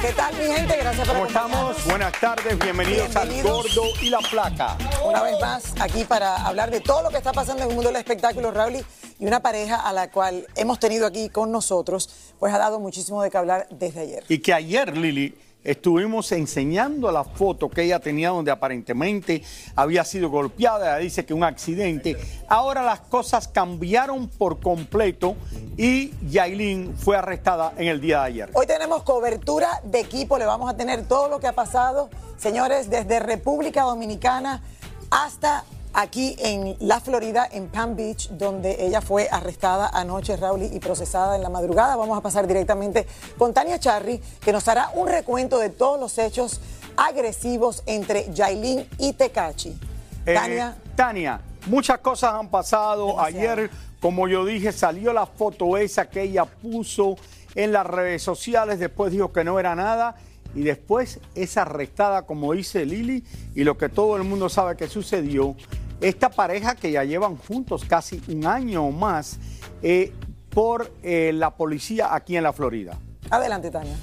¿Qué tal mi gente? Gracias por ¿Cómo estamos? Buenas tardes, bienvenidos, al Bienvenidos. Gordo y la Flaca. Una vez más aquí para hablar de todo lo que está pasando en el mundo del espectáculo, Raúl, y una pareja a la cual hemos tenido aquí con nosotros, pues ha dado muchísimo de qué hablar desde ayer. Y que ayer, Lili, estuvimos enseñando la foto que ella tenía donde aparentemente había sido golpeada. Dice que un accidente. Ahora las cosas cambiaron por completo y Yailin fue arrestada en el día de ayer. Hoy tenemos cobertura de equipo, le vamos a tener todo lo que ha pasado, señores, desde República Dominicana hasta aquí en la Florida, en Palm Beach, donde ella fue arrestada anoche, Raúl, y procesada en la madrugada. Vamos a pasar directamente con Tania Charry, que nos hará un recuento de todos los hechos agresivos entre Yailin y Tecachi. Eh, Tania, Tania, muchas cosas han pasado. Demasiado. Ayer, como yo dije, salió la foto esa que ella puso en las redes sociales. Después dijo que no era nada. Y después es arrestada, como dice Lili, y lo que todo el mundo sabe que sucedió. Esta pareja que ya llevan juntos casi un año o más eh, por eh, la policía aquí en la Florida. adelante, Tania.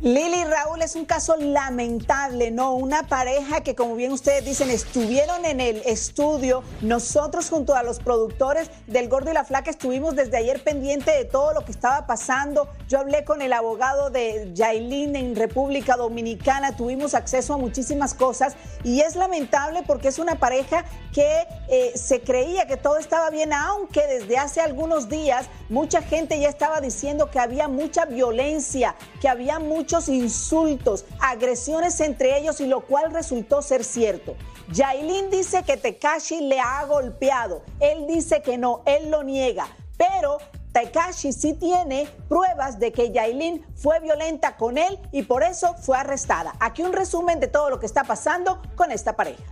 Lili Raúl es un caso lamentable, ¿no? Una pareja que, como bien ustedes dicen, estuvieron en el estudio. Nosotros, junto a los productores del Gordo y la Flaca, estuvimos desde ayer pendiente de todo lo que estaba pasando. Yo hablé con el abogado de Yailin en República Dominicana, tuvimos acceso a muchísimas cosas y es lamentable porque es una pareja que eh, se creía que todo estaba bien, aunque desde hace algunos días mucha gente ya estaba diciendo que había mucha violencia, que había muchos insultos, agresiones entre ellos y lo cual resultó ser cierto. Yailin dice que Tekashi le ha golpeado, él dice que no, él lo niega, pero Tekashi sí tiene pruebas de que Yailin fue violenta con él y por eso fue arrestada. Aquí un resumen de todo lo que está pasando con esta pareja.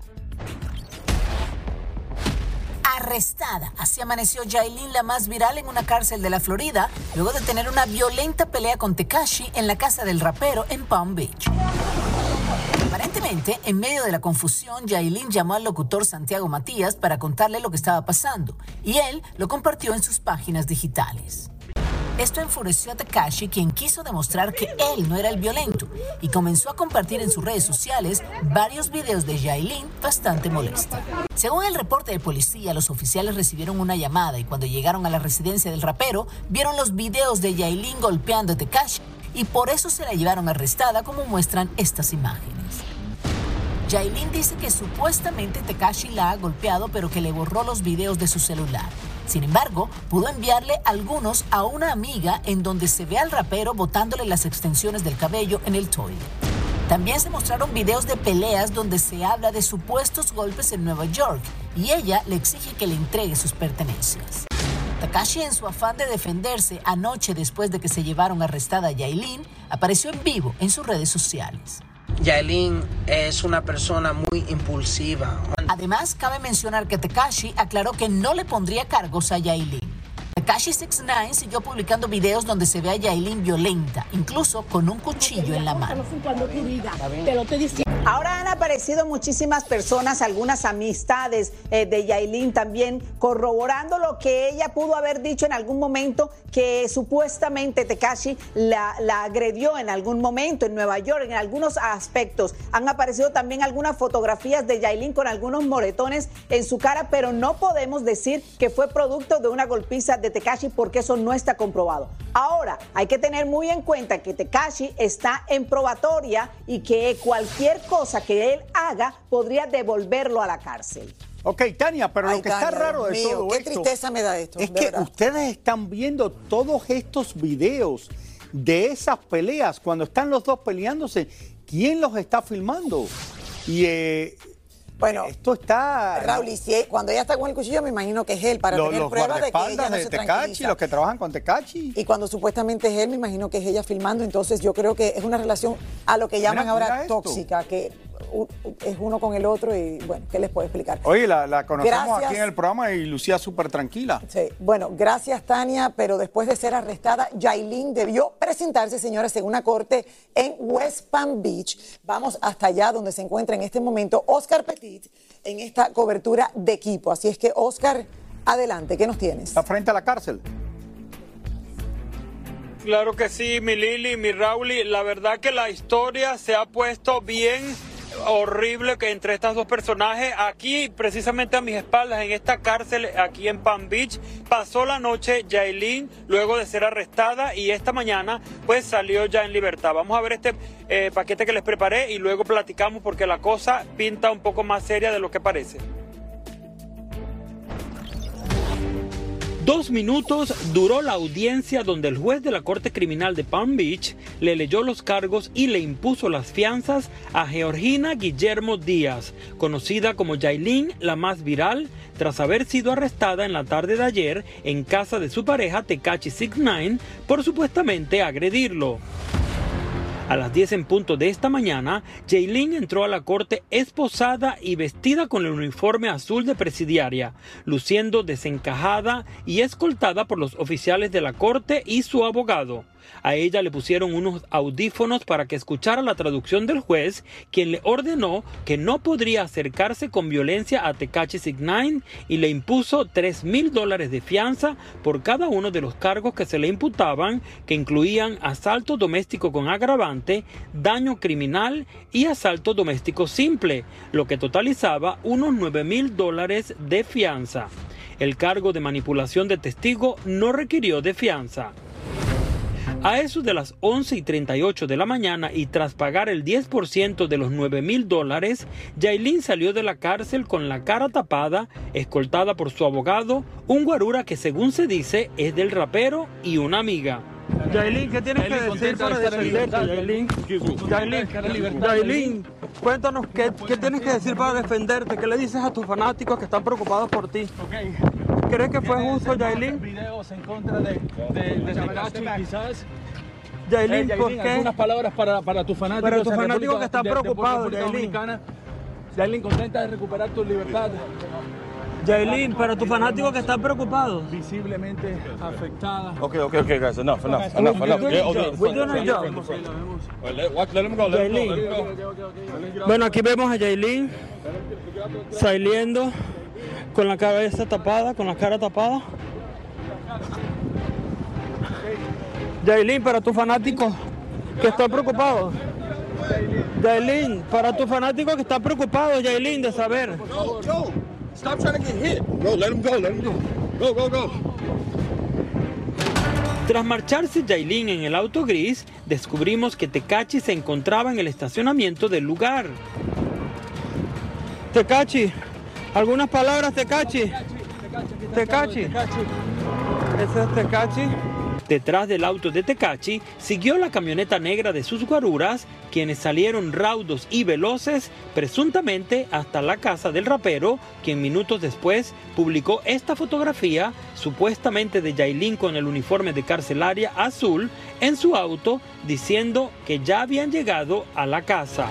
Arrestada. Así amaneció Yailin, la más viral en una cárcel de la Florida, luego de tener una violenta pelea con Tekashi en la casa del rapero en Palm Beach. Aparentemente, en medio de la confusión, Yailin llamó al locutor Santiago Matías para contarle lo que estaba pasando, y él lo compartió en sus páginas digitales. Esto enfureció a Takashi, quien quiso demostrar que él no era el violento y comenzó a compartir en sus redes sociales varios videos de Yailin bastante molesta. Según el reporte de policía, los oficiales recibieron una llamada y cuando llegaron a la residencia del rapero, vieron los videos de Yailin golpeando a Takashi y por eso se la llevaron arrestada como muestran estas imágenes. Yailin dice que supuestamente Tekashi la ha golpeado, pero que le borró los videos de su celular. Sin embargo, pudo enviarle algunos a una amiga en donde se ve al rapero botándole las extensiones del cabello en el toilet. También se mostraron videos de peleas donde se habla de supuestos golpes en Nueva York y ella le exige que le entregue sus pertenencias. Takashi, en su afán de defenderse anoche después de que se llevaron arrestada a Yailin, apareció en vivo en sus redes sociales. Yailin es una persona muy impulsiva. Además, cabe mencionar que Tekashi aclaró que no le pondría cargos a Yailin. Tekashi 69 siguió publicando videos donde se ve a Yailin violenta, incluso con un cuchillo en la mano. Ahora Ana aparecido muchísimas personas, algunas amistades eh, de Yailin también, corroborando lo que ella pudo haber dicho en algún momento, que supuestamente Tekashi la, la agredió en algún momento en Nueva York, en algunos aspectos. Han aparecido también algunas fotografías de Yailin con algunos moretones en su cara, pero no podemos decir que fue producto de una golpiza de Tekashi porque eso no está comprobado. Ahora, hay que tener muy en cuenta que Tekashi está en probatoria y que cualquier cosa que él haga podría devolverlo a la cárcel. Ok, Tania, pero Ay, lo que está raro de mío, todo qué esto tristeza me da esto, es de que verdad. ustedes están viendo todos estos videos de esas peleas cuando están los dos peleándose. ¿Quién los está filmando? Y eh, Bueno, esto está Raúl, y si él- cuando ella está con el cuchillo, me imagino que es él, para los, tener los pruebas de que ella no de se Tecachi, los que trabajan con Tecachi. Y cuando supuestamente es él, me imagino que es ella filmando. Entonces yo creo que es una relación a lo que llaman Mira, ahora mira tóxica, que es uno con el otro y bueno, ¿qué les puedo explicar? Oye, la, la conocemos Gracias. aquí en el programa y lucía súper tranquila. Sí, bueno, gracias Tania, pero después de ser arrestada, Yailin debió presentarse, señores, en una corte en West Palm Beach. Vamos hasta allá donde se encuentra en este momento Oscar Petit en esta cobertura de equipo. Así es que, Oscar, adelante, ¿qué nos tienes? Está frente a la cárcel. Claro que sí, mi Lili, mi Rauli. La verdad que la historia se ha puesto bien horrible que entre estas dos personajes. Aquí, precisamente a mis espaldas, en esta cárcel, aquí en Palm Beach, pasó la noche Yailin luego de ser arrestada y esta mañana pues salió ya en libertad. Vamos a ver este eh, paquete que les preparé y luego platicamos porque la cosa pinta un poco más seria de lo que parece. Dos minutos duró la audiencia donde el juez de la Corte Criminal de Palm Beach le leyó los cargos y le impuso las fianzas a Georgina Guillermo Díaz, conocida como Yailin, la más viral, tras haber sido arrestada en la tarde de ayer en casa de su pareja Tekachi 69 por supuestamente agredirlo. A las 10 en punto de esta mañana, Jaylin entró a la corte esposada y vestida con el uniforme azul de presidiaria, luciendo desencajada y escoltada por los oficiales de la corte y su abogado. A ella le pusieron unos audífonos para que escuchara la traducción del juez, quien le ordenó que no podría acercarse con violencia a Tekachi 69 y le impuso 3 mil dólares de fianza por cada uno de los cargos que se le imputaban, que incluían asalto doméstico con agravante, daño criminal y asalto doméstico simple, lo que totalizaba unos 9 mil dólares de fianza. El cargo de manipulación de testigo no requirió de fianza. A eso de las 11 y 38 de la mañana y tras pagar el 10% de los 9 mil dólares, Yailin salió de la cárcel con la cara tapada, escoltada por su abogado, un guarura que según se dice es del rapero y una amiga. Yailin, ¿qué tienes que decir para defenderte, Yailin? Yailin, Yailin, cuéntanos qué, qué tienes que decir para defenderte, qué le dices a tus fanáticos que están preocupados por ti. ¿Crees que fue justo, Yailin? videos en contra de, de, de Tekashi, quizás. Yailin, Eh, ¿por qué? Algunas palabras para, para tus fanáticos. Para tus fanáticos República- que están preocupados, Yailin. Yailin, contenta de recuperar tu libertad. Yailin, para tus fanáticos que están preocupados. Visiblemente afectada. Okay, okay, okay, guys. Enough, enough, enough, enough. doing Yeah, okay. We're doing. Let him go. Let him go. Bueno, aquí vemos a Yailin saliendo con la cabeza tapada, con la cara tapada. Yailin, para tus fanáticos que están preocupados. Yailin, para tus fanáticos que están preocupados, Yailin, de saber. Joe, Joe, stop trying to get hit. Go, let him go. Let him go. Go, go, go. Tras marcharse Yailin en el auto gris, descubrimos que Tecachi se encontraba en el estacionamiento del lugar. Tecachi, algunas palabras, Tecachi. Tecachi. Ese es Tecachi. Detrás del auto de Tecachi siguió la camioneta negra de sus guaruras, quienes salieron raudos y veloces, presuntamente hasta la casa del rapero, quien minutos después publicó esta fotografía, supuestamente de Yailin con el uniforme de carcelaria azul, en su auto, diciendo que ya habían llegado a la casa.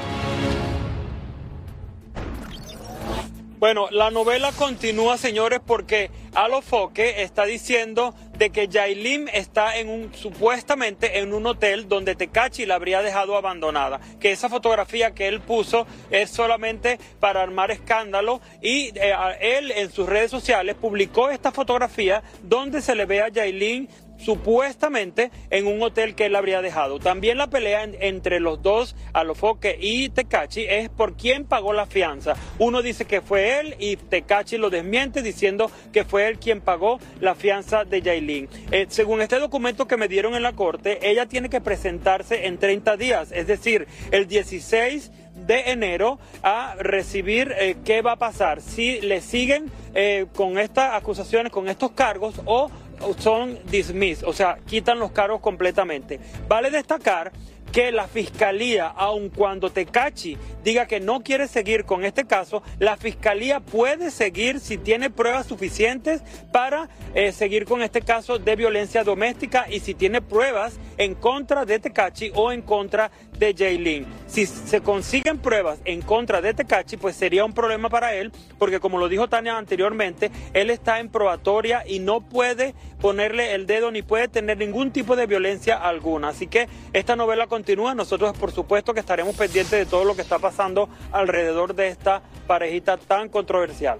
Bueno, la novela continúa, señores, porque Alofoque está diciendo de que Yailin está en un supuestamente en un hotel donde Tecachi la habría dejado abandonada. Que esa fotografía que él puso es solamente para armar escándalo y eh, él en sus redes sociales publicó esta fotografía donde se le ve a Yailin supuestamente en un hotel que él habría dejado. También la pelea entre los dos, Alofoque y Tecachi, es por quién pagó la fianza. Uno dice que fue él y Tecachi lo desmiente diciendo que fue él quien pagó la fianza de Yailin. Eh, según este documento que me dieron en la corte, ella tiene que presentarse en 30 días, es decir, el 16 de enero a recibir eh, qué va a pasar, si le siguen eh, con estas acusaciones, con estos cargos o son dismiss, o sea, quitan los cargos completamente. Vale destacar que la fiscalía, aun cuando Tecachi diga que no quiere seguir con este caso, la fiscalía puede seguir si tiene pruebas suficientes para eh, seguir con este caso de violencia doméstica y si tiene pruebas en contra de Tecachi o en contra de Jaylin. Si se consiguen pruebas en contra de Tecachi, pues sería un problema para él, porque como lo dijo Tania anteriormente, él está en probatoria y no puede ponerle el dedo ni puede tener ningún tipo de violencia alguna. Así que esta novela continúa. Nosotros, por supuesto, que estaremos pendientes de todo lo que está pasando alrededor de esta parejita tan controversial.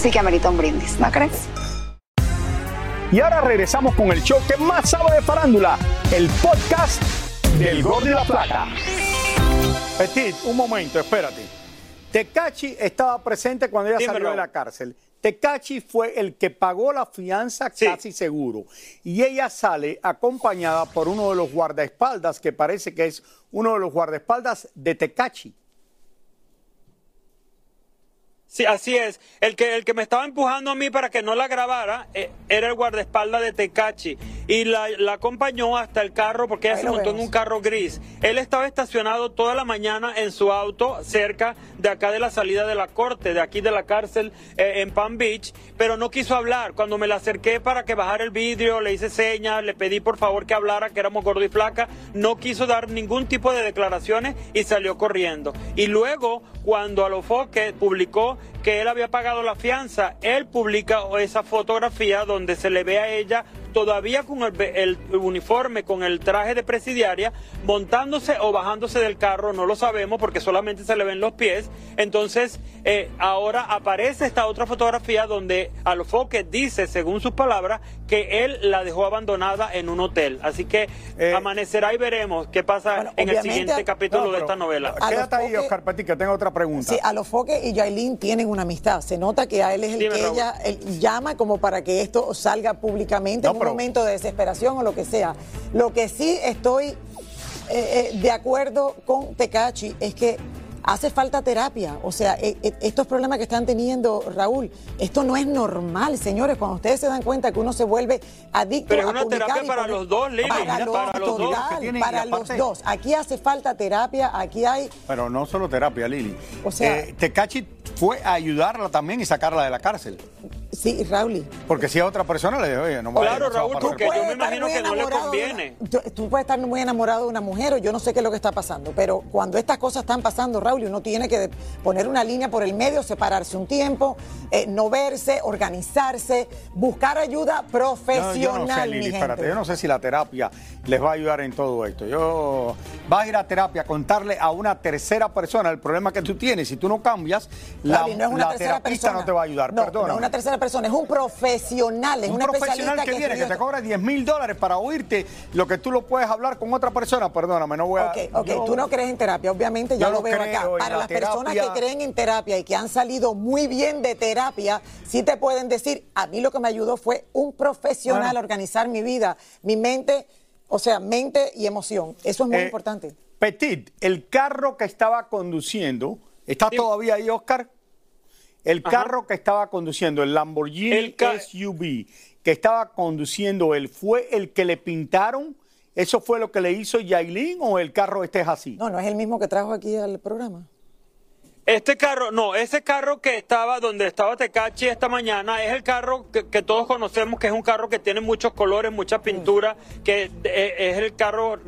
sí que amerita un brindis, ¿no crees? Y ahora regresamos con el show que más sabe de farándula, el podcast del Gol de la Plata. Petit, un momento, espérate. Tecachi estaba presente cuando ella salió de la cárcel. Tecachi fue el que pagó la fianza casi seguro. Y ella sale acompañada por uno de los guardaespaldas, que parece que es uno de los guardaespaldas de Tecachi. Sí, así es. El que, el que me estaba empujando a mí para que no la grabara eh, era el guardaespaldas de Tecachi. Y la, la acompañó hasta el carro porque ella Ahí se montó en un carro gris. Él estaba estacionado toda la mañana en su auto cerca de acá de la salida de la corte, de aquí de la cárcel eh, en Palm Beach, pero no quiso hablar. Cuando me la acerqué para que bajara el vidrio, le hice señas, le pedí por favor que hablara, que éramos gordo y flaca, no quiso dar ningún tipo de declaraciones y salió corriendo. Y luego, cuando Alofoque publicó que él había pagado la fianza, él publica esa fotografía donde se le ve a ella todavía con el, el uniforme, con el traje de presidiaria, montándose o bajándose del carro, no lo sabemos porque solamente se le ven los pies. Entonces, eh, ahora aparece esta otra fotografía donde Alofoque dice, según sus palabras, que él la dejó abandonada en un hotel. Así que amanecerá y veremos qué pasa en el siguiente capítulo No, de esta novela. Quédate ahí, Oscar Petit, que tengo otra pregunta. Sí, Alofoque y Yailin tienen una amistad. Se nota que a él es el Dime, que Raúl. ella él llama como para que esto salga públicamente en un momento de desesperación o lo que sea. Lo que sí estoy eh, eh, de acuerdo con Tecachi es que hace falta terapia. O sea, eh, eh, estos problemas que están teniendo, Raúl, esto no es normal, señores. Cuando ustedes se dan cuenta que uno se vuelve adicto Pero es a una publicar terapia para poner- los dos, Lili, Para, los, para los dos. total, Que tienen, y para los dos. Aquí hace falta terapia, aquí hay Pero no solo terapia, Lili. O sea- Eh, Tecachi fue a ayudarla también y sacarla de la cárcel. Sí, Raúl. Porque si a otra persona le digo, oye, no me Claro, Raúl, porque por- yo me imagino que no le conviene. Tú, tú puedes estar muy enamorado de una mujer o yo no sé qué es lo que está pasando, pero cuando estas cosas están pasando, Raúl, uno tiene que poner una línea por el medio, separarse un tiempo, eh, no verse, organizarse, buscar ayuda No, profesional, yo no sé, Lili, espérate, yo no sé si la terapia les va a ayudar en todo esto. Yo vas a ir a terapia a contarle a una tercera persona el problema que tú tienes. Si tú no cambias, la, no es una la terapista persona. no te va a ayudar. No, Perdona. no es una tercera persona, es un profesional, es un una profesional que viene, que estudió te cobra 10 mil dólares para oírte lo que tú lo puedes hablar con otra persona. Perdóname, no voy a. Ok, ok, yo- tú no crees en terapia, obviamente ya lo veo creo acá. Para la las personas que creen en terapia y que han salido muy bien de terapia, sí te pueden decir, a mí lo que me ayudó fue un profesional Bueno. a organizar mi vida, mi mente, o sea, mente y emoción. Eso es muy Eh, importante. Petit, el carro que estaba conduciendo, ¿está todavía ahí, Oscar? El carro que estaba conduciendo, el Lamborghini El SUV que estaba conduciendo él, ¿fue el que le pintaron? ¿Eso fue lo que le hizo Yailin o el carro este es así? No, no es el mismo que trajo aquí al programa. Este carro, no, ese carro que estaba donde estaba Tecachi esta mañana es el carro que, que todos conocemos, que es un carro que tiene muchos colores, mucha pintura, que es el carro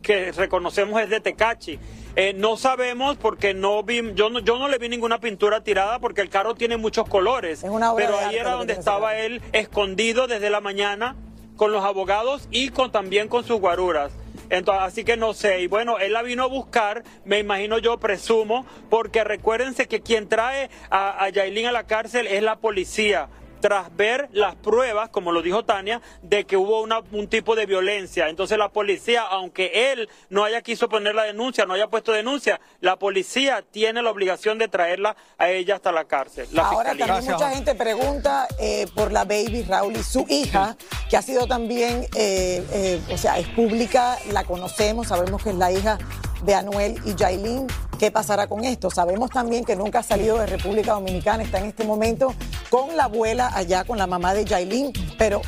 que reconocemos es de Tecachi. Eh, no sabemos porque no vi, yo no, yo no le vi ninguna pintura tirada porque el carro tiene muchos colores. una obra pero ahí era donde estaba él escondido desde la mañana con los abogados y con también con sus guaruras. Entonces, así que no sé. Y bueno, él la vino a buscar, me imagino yo, presumo, porque recuérdense que quien trae a, a a la cárcel es la policía. Tras ver las pruebas, como lo dijo Tania, de que hubo una- un tipo de violencia. Entonces la policía, aunque él no haya quiso poner la denuncia, no haya puesto denuncia, la policía tiene la obligación de traerla a ella hasta la cárcel. La Ahora fiscalía. también mucha gente pregunta eh, por la baby Raúl y su hija, que ha sido también, eh, eh, o sea, es pública, la conocemos, sabemos que es la hija de Anuel y Jailin. ¿Qué pasará con esto? Sabemos también que nunca ha salido de República Dominicana, está en este momento con la abuela allá, con la mamá de Jailin, pero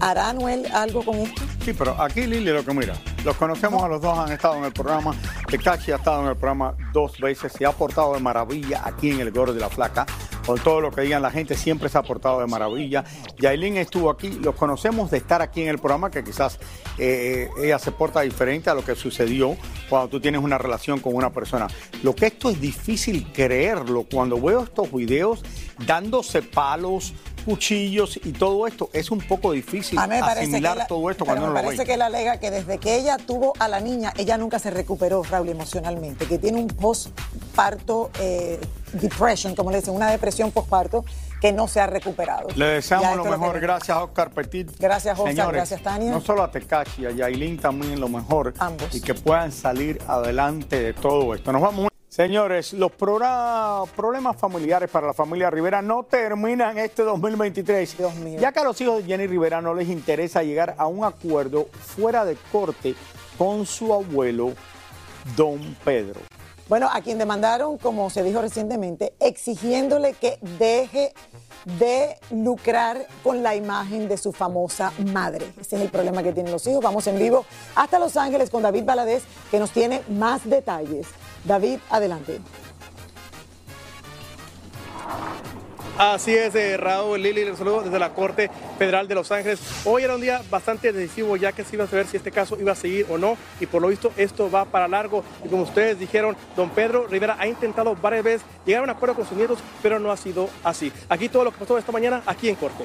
¿hará Anuel algo con esto? Sí, pero aquí Lili lo que mira, los conocemos a los dos, han estado en el programa, Tecachi ha estado en el programa dos veces, se ha portado de maravilla aquí en el Gordo de la Flaca, con todo lo que digan la gente, siempre se ha portado de maravilla. Yailin estuvo aquí, los conocemos de estar aquí en el programa, que quizás eh, ella se porta diferente a lo que sucedió cuando tú tienes una relación con una persona. Lo que esto es difícil creerlo, cuando veo estos videos dándose palos, cuchillos y todo esto, es un poco difícil A mí me parece que asimilar todo esto cuando uno me lo parece ve. que él alega que desde que ella tuvo a la niña, ella nunca se recuperó, Raúl, emocionalmente, que tiene un postparto eh, depression, como le dicen, una depresión postparto que no se ha recuperado. Le deseamos lo mejor. tenemos. Gracias, Oscar Petit. Gracias, Oscar. Señores, Gracias, Tania. No solo a Tecachi, a Yailin también lo mejor. Ambos. Y que puedan salir adelante de todo esto. Nos vamos. Señores, los problemas familiares para la familia Rivera no terminan este 2023. Ya que a los hijos de Jenny Rivera no les interesa llegar a un acuerdo fuera de corte con su abuelo, don Pedro. Bueno, a quien demandaron, como se dijo recientemente, exigiéndole que deje de lucrar con la imagen de su famosa madre. Ese es el problema que tienen los hijos. Vamos en vivo hasta Los Ángeles con David Valadez, que nos tiene más detalles. David, adelante. Así es, eh, Raúl Lili, les saludo desde la Corte Federal de Los Ángeles. Hoy era un día bastante decisivo ya que se iba a saber si este caso iba a seguir o no y por lo visto esto va para largo y como ustedes dijeron, don Pedro Rivera ha intentado varias veces llegar a un acuerdo con sus nietos, pero no ha sido así. Aquí todo lo que pasó esta mañana, aquí en Corte.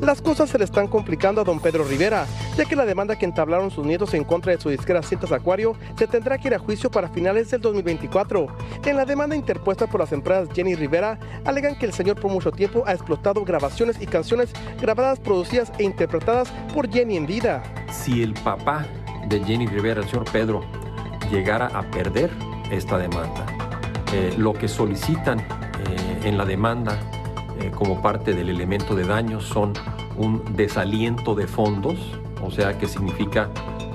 Las cosas se le están complicando a don Pedro Rivera, ya que la demanda que entablaron sus nietos en contra de su disquera Cintas Acuario se tendrá que ir a juicio para finales del 2024. En la demanda interpuesta por las empresas Jenny Rivera, alegan que el señor por mucho tiempo ha explotado grabaciones y canciones grabadas, producidas e interpretadas por Jenny en vida. si el papá de Jenny Rivera, el señor Pedro, llegara a perder esta demanda, eh, lo que solicitan eh, en la demanda como parte del elemento de daños son un desaliento de fondos, o sea que significa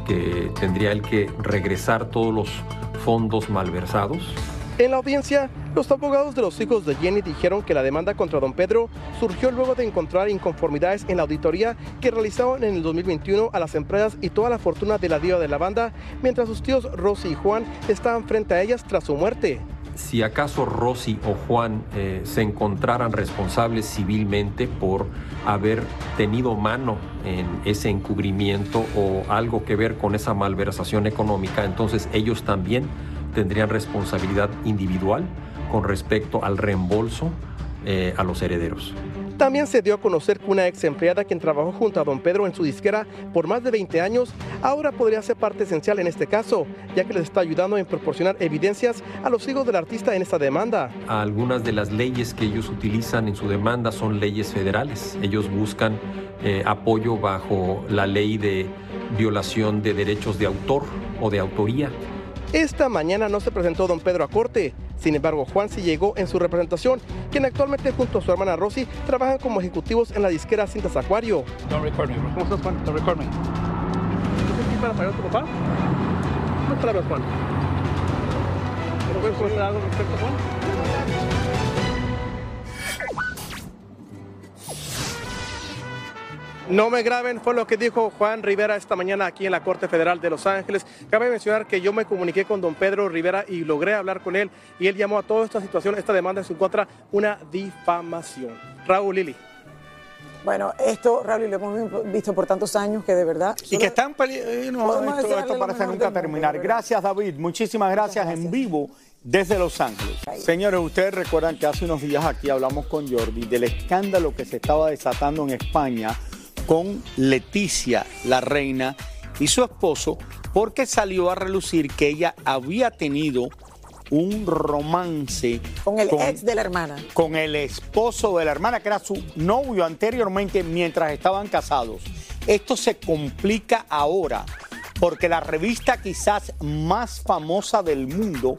que tendría él que regresar todos los fondos malversados. En la audiencia, los abogados de los hijos de Jenny dijeron que la demanda contra don Pedro surgió luego de encontrar inconformidades en la auditoría que realizaron en el 2021 a las empresas y toda la fortuna de la diva de la banda, mientras sus tíos Rosy y Juan estaban frente a ellas tras su muerte. Si acaso Rosy o Juan eh, se encontraran responsables civilmente por haber tenido mano en ese encubrimiento o algo que ver con esa malversación económica, entonces ellos también tendrían responsabilidad individual con respecto al reembolso eh, a los herederos. También se dio a conocer que una ex empleada quien trabajó junto a don Pedro en su disquera por más de 20 años ahora podría ser parte esencial en este caso, ya que les está ayudando en proporcionar evidencias a los hijos del artista en esta demanda. Algunas de las leyes que ellos utilizan en su demanda son leyes federales. Ellos buscan eh, apoyo bajo la ley de violación de derechos de autor o de autoría. Esta mañana no se presentó don Pedro a corte. Sin embargo, Juan sí llegó en su representación, quien actualmente junto a su hermana Rosy trabajan como ejecutivos en la disquera Cintas Acuario. Don't record me. ¿Cómo estás, Juan? Don't record me. ¿Estás aquí para pagar a tu papá? ¿Cómo te la ves, Juan? ¿Puedes comentar algo respecto a Juan? No me graben, fue lo que dijo Juan Rivera esta mañana aquí en la Corte Federal de Los Ángeles. Cabe mencionar que yo me comuniqué con don Pedro Rivera y logré hablar con él y él llamó a toda esta situación, esta demanda en su contra, una difamación. Raúl Lili. Bueno, esto, Raúl, lo hemos visto por tantos años que de verdad. Y que están eh, no, esto, esto lo parece nunca mundo, terminar. Gracias, David. Muchísimas gracias, en vivo desde Los Ángeles. Señores, ustedes recuerdan que hace unos días aquí hablamos con Jordi del escándalo que se estaba desatando en España con Leticia, la reina, y su esposo, porque salió a relucir que ella había tenido un romance Con el ex de la hermana. con el esposo de la hermana, que era su novio anteriormente mientras estaban casados. Esto se complica ahora porque la revista quizás más famosa del mundo,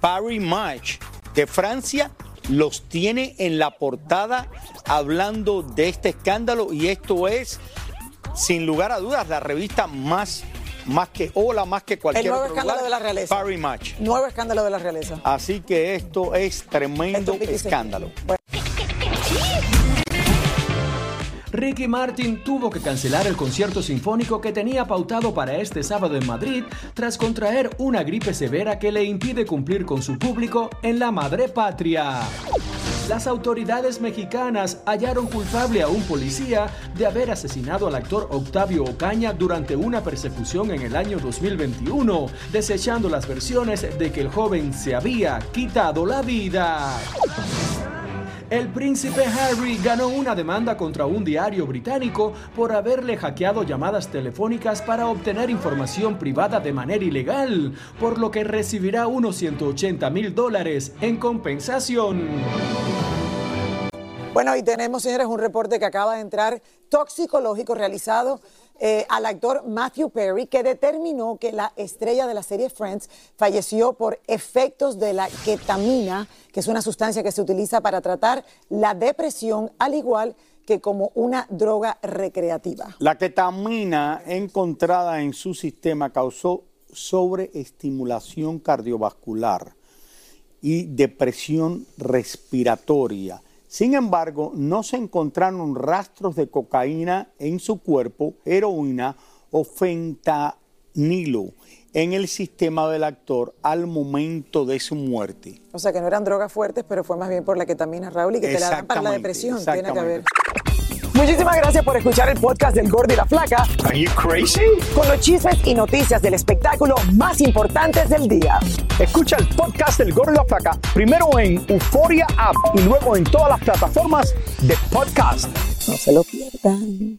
Paris Match de Francia, los tiene en la portada hablando de este escándalo y esto es, sin lugar a dudas, la revista más, más que Hola, más que cualquier El nuevo otro escándalo lugar, de la realeza. Paris Match. Nuevo escándalo de la realeza. Así que esto es tremendo escándalo. Ricky Martin tuvo que cancelar el concierto sinfónico que tenía pautado para este sábado en Madrid tras contraer una gripe severa que le impide cumplir con su público en la madre patria. Las autoridades mexicanas hallaron culpable a un policía de haber asesinado al actor Octavio Ocaña durante una persecución en el año 2021, desechando las versiones de que el joven se había quitado la vida. El príncipe Harry ganó una demanda contra un diario británico por haberle hackeado llamadas telefónicas para obtener información privada de manera ilegal, por lo que recibirá unos 180 mil dólares en compensación. Bueno, y tenemos, señores, un reporte que acaba de entrar toxicológico realizado eh, al actor Matthew Perry, que determinó que la estrella de la serie Friends falleció por efectos de la ketamina, que es una sustancia que se utiliza para tratar la depresión, al igual que como una droga recreativa. La ketamina encontrada en su sistema causó sobreestimulación cardiovascular y depresión respiratoria. Sin embargo, no se encontraron rastros de cocaína en su cuerpo, heroína o fentanilo en el sistema del actor al momento de su muerte. O sea, que no eran drogas fuertes, pero fue más bien por la ketamina, Raúl, y que te la dan para la depresión. Tiene que haber. Muchísimas gracias por escuchar el podcast del Gordo y la Flaca. Are you crazy? Con los chismes y noticias del espectáculo más importantes del día. Escucha el podcast del Gordo y la Flaca primero en Euforia App y luego en todas las plataformas de podcast. No se lo pierdan.